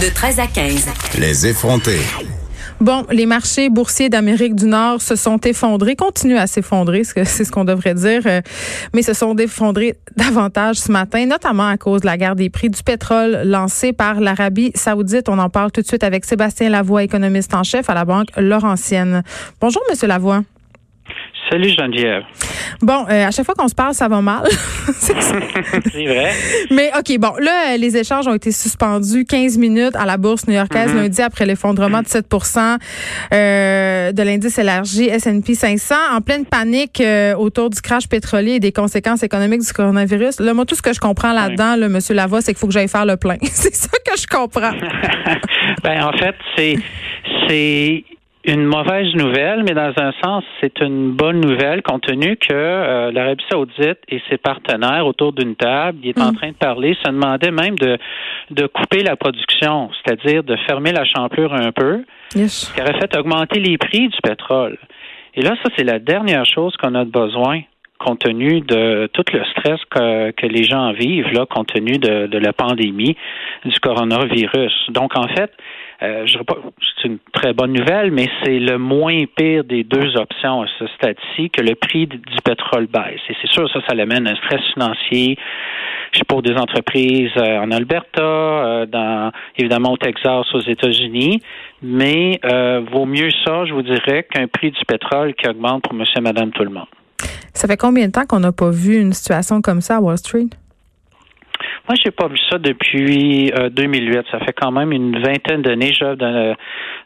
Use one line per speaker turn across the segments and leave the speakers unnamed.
De 13 à 15.
Les effrontés.
Bon, les marchés boursiers d'Amérique du Nord se sont effondrés, continuent à s'effondrer, c'est ce qu'on devrait dire, euh, mais se sont effondrés davantage ce matin, notamment à cause de la guerre des prix du pétrole lancée par l'Arabie saoudite. On en parle tout de suite avec Sébastien Lavoie, économiste en chef à la Banque Laurentienne. Bonjour, Monsieur Lavoie.
Salut Geneviève.
Bon, euh, à chaque fois qu'on se parle, ça va mal.
c'est vrai.
Mais OK, bon, là, les échanges ont été suspendus 15 minutes à la bourse new-yorkaise mm-hmm. lundi après l'effondrement de 7% euh, de l'indice élargi S&P 500 en pleine panique euh, autour du crash pétrolier et des conséquences économiques du coronavirus. Là, moi, tout ce que je comprends là-dedans, là, M. Lavoie, c'est qu'il faut que j'aille faire le plein. c'est ça que je comprends.
ben, en fait, c'est une mauvaise nouvelle, mais dans un sens, c'est une bonne nouvelle compte tenu que euh, l'Arabie saoudite et ses partenaires autour d'une table, il est en mm. train de parler, se demandaient même de, de couper la production, c'est-à-dire de fermer la champlure un peu, ce qui aurait fait augmenter les prix du pétrole. Et là, ça, c'est la dernière chose qu'on a besoin compte tenu de tout le stress que, que les gens vivent, là, compte tenu de, de la pandémie du coronavirus. Donc, en fait, euh, je pas, c'est une très bonne nouvelle, mais c'est le moins pire des deux options à ce stade-ci que le prix du pétrole baisse. Et c'est sûr, ça, ça amène un stress financier pour des entreprises euh, en Alberta, euh, dans évidemment au Texas, aux États-Unis. Mais euh, vaut mieux ça, je vous dirais, qu'un prix du pétrole qui augmente pour monsieur et madame tout le monde.
Ça fait combien de temps qu'on n'a pas vu une situation comme ça à Wall Street?
Moi, j'ai pas vu ça depuis 2008. Euh, ça fait quand même une vingtaine d'années que dans,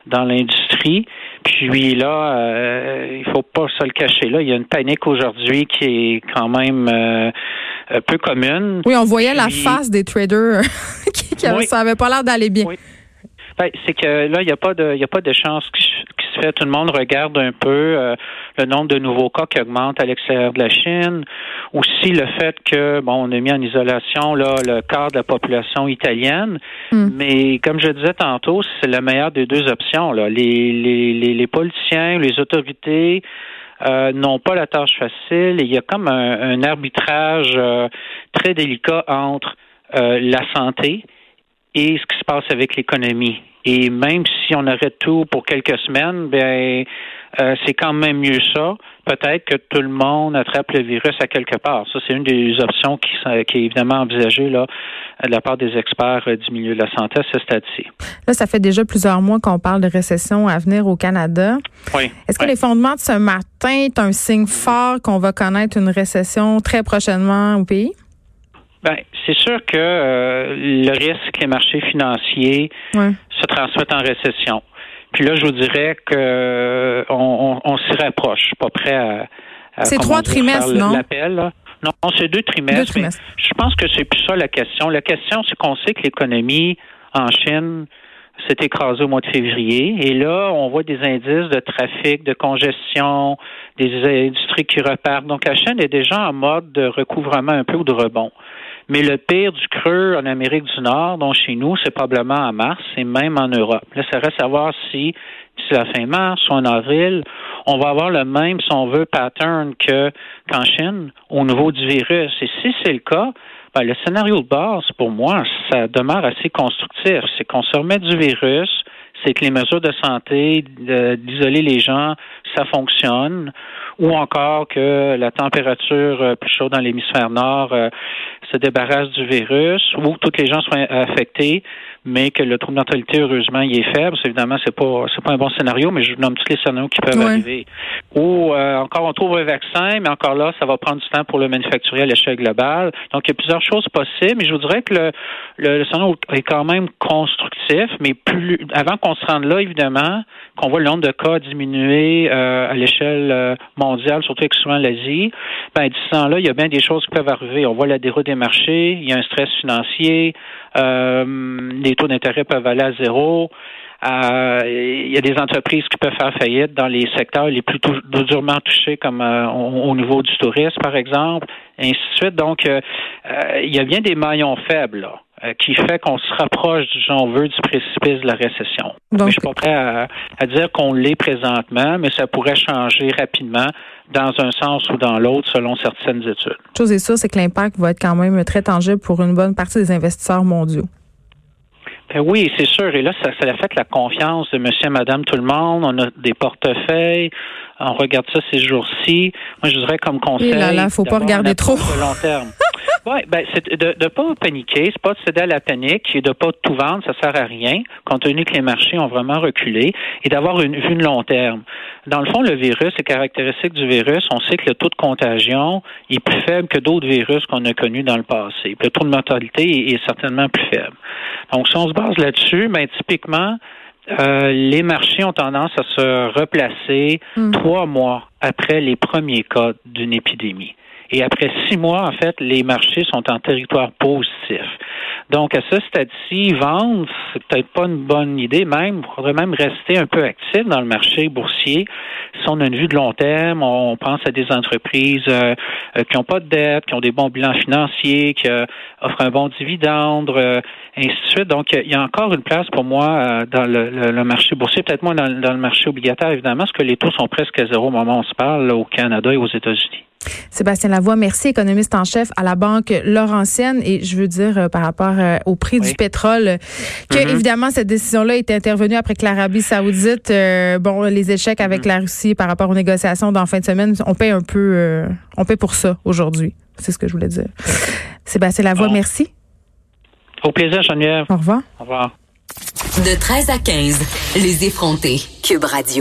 dans l'industrie. Puis là, euh, il faut pas se le cacher. Là, il y a une panique aujourd'hui qui est quand même euh, peu commune.
Oui, on voyait la face des traders qui, qui avait pas l'air d'aller bien.
Ben, c'est que là, il n'y a pas de, il a pas de chance qui, Tout le monde regarde un peu euh, le nombre de nouveaux cas qui augmente à l'extérieur de la Chine. Aussi le fait que, bon, on a mis en isolation là le quart de la population italienne. Hmm. Mais comme je disais tantôt, c'est la meilleure des deux options. Là. Les, les, les, les politiciens, les autorités. Euh, n'ont pas la tâche facile il y a comme un, arbitrage euh, très délicat entre la santé et ce qui se passe avec l'économie. Et même si on arrête tout pour quelques semaines, ben euh, c'est quand même mieux ça. Peut-être que tout le monde attrape le virus à quelque part. Ça, c'est une des options qui, qui est évidemment envisagée là, de la part des experts euh, du milieu de la santé à ce stade-ci.
Là, ça fait déjà plusieurs mois qu'on parle de récession à venir au Canada.
Oui.
Est-ce que les fondements de ce matin est un signe fort qu'on va connaître une récession très prochainement au pays?
Ben, c'est sûr que euh, le risque les marchés financiers se transmettent en récession. Puis là, je vous dirais que euh, on, on, s'y rapproche, pas prêt à.
c'est trois trimestres, non?
L'appel. Non, c'est deux trimestres. je pense que c'est plus ça la question. La question, c'est qu'on sait que l'économie en Chine s'est écrasée au mois de février. Et là, on voit des indices de trafic, de congestion, des industries qui repartent. Donc, la Chine est déjà en mode de recouvrement un peu ou de rebond. Mais le pire du creux en Amérique du Nord, dont chez nous, c'est probablement en mars et même en Europe. Là, ça reste à voir si d'ici la fin mars ou en avril, on va avoir le même, si on veut, pattern que qu'en Chine au niveau du virus. Et si c'est le cas, ben, le scénario de base, pour moi, ça demeure assez constructif. C'est qu'on se remet du virus, c'est que les mesures de santé, d'isoler les gens, ça fonctionne, ou encore que la température euh, plus chaude dans l'hémisphère nord euh, se débarrasse du virus, ou que tous les gens soient affectés, mais que le trouble de heureusement, il est faible. Évidemment, c'est pas c'est pas un bon scénario, mais je nomme tous les scénarios qui peuvent arriver. Ou euh, encore, on trouve un vaccin, mais encore là, ça va prendre du temps pour le manufacturer à l'échelle globale. Donc, il y a plusieurs choses possibles, mais je vous dirais que le, le, scénario est quand même constructif, mais plus avant qu'on se rende là, évidemment, qu'on voit le nombre de cas diminuer euh, à l'échelle euh, mondiale, surtout excluant l'Asie, ben d'ici là, il y a bien des choses qui peuvent arriver. On voit la déroute des marchés, il y a un stress financier, euh, les taux d'intérêt peuvent aller à zéro. il y a des entreprises qui peuvent faire faillite dans les secteurs les plus durement touchés, comme au, niveau du tourisme, par exemple, et ainsi de suite. Donc, il y a bien des maillons faibles. Là. Euh, qui fait qu'on se rapproche, j'en veux, du précipice de la récession. Donc, je suis pas prêt à, dire qu'on l'est présentement, mais ça pourrait changer rapidement dans un sens ou dans l'autre selon certaines études.
Chose est sûre, c'est que l'impact va être quand même très tangible pour une bonne partie des investisseurs mondiaux.
Ben oui, c'est sûr. Et là, ça, ça affecte la confiance de monsieur et madame tout le monde. On a des portefeuilles. On regarde ça ces jours-ci. Moi, je dirais comme conseil. Il
là, là, faut pas regarder trop.
Long terme. Oui, ben, c'est de ne pas paniquer, c'est pas de céder à la panique et de pas tout vendre, ça sert à rien, compte tenu que les marchés ont vraiment reculé, et d'avoir une vue de long terme. Dans le fond, le virus, les caractéristiques du virus, on sait que le taux de contagion est plus faible que d'autres virus qu'on a connus dans le passé. le taux de mortalité est, certainement plus faible. Donc, si on se base là-dessus, ben, typiquement, euh, les marchés ont tendance à se replacer hmm. trois mois après les premiers cas d'une épidémie. Et après six mois, en fait, les marchés sont en territoire positif. Donc, à ce stade-ci, vendre, c'est peut-être pas une bonne idée. Même, il faudrait même rester un peu actif dans le marché boursier. Si on a une vue de long terme, on pense à des entreprises euh, euh, qui n'ont pas de dette, qui ont des bons bilans financiers, qui euh, offrent un bon dividende, ainsi de suite. Donc, il y a encore une place pour moi dans le, marché boursier, peut-être moins dans, le marché obligataire, évidemment, parce que les taux sont presque à zéro au moment où on se parle au Canada et aux États-Unis.
Sébastien Lavoie, merci, économiste en chef à la Banque Laurentienne. Et je veux dire, euh, par rapport euh, au prix du pétrole, que mm-hmm. évidemment, cette décision-là est intervenue après que l'Arabie saoudite, euh, bon, les échecs avec mm-hmm. la Russie par rapport aux négociations dans fin de semaine, on paie un peu, on paie pour ça aujourd'hui. C'est ce que je voulais dire. Sébastien Lavoie, merci.
Au plaisir, Geneviève.
Au revoir.
Au revoir.
De 13 à 15, les effrontés. Cube Radio.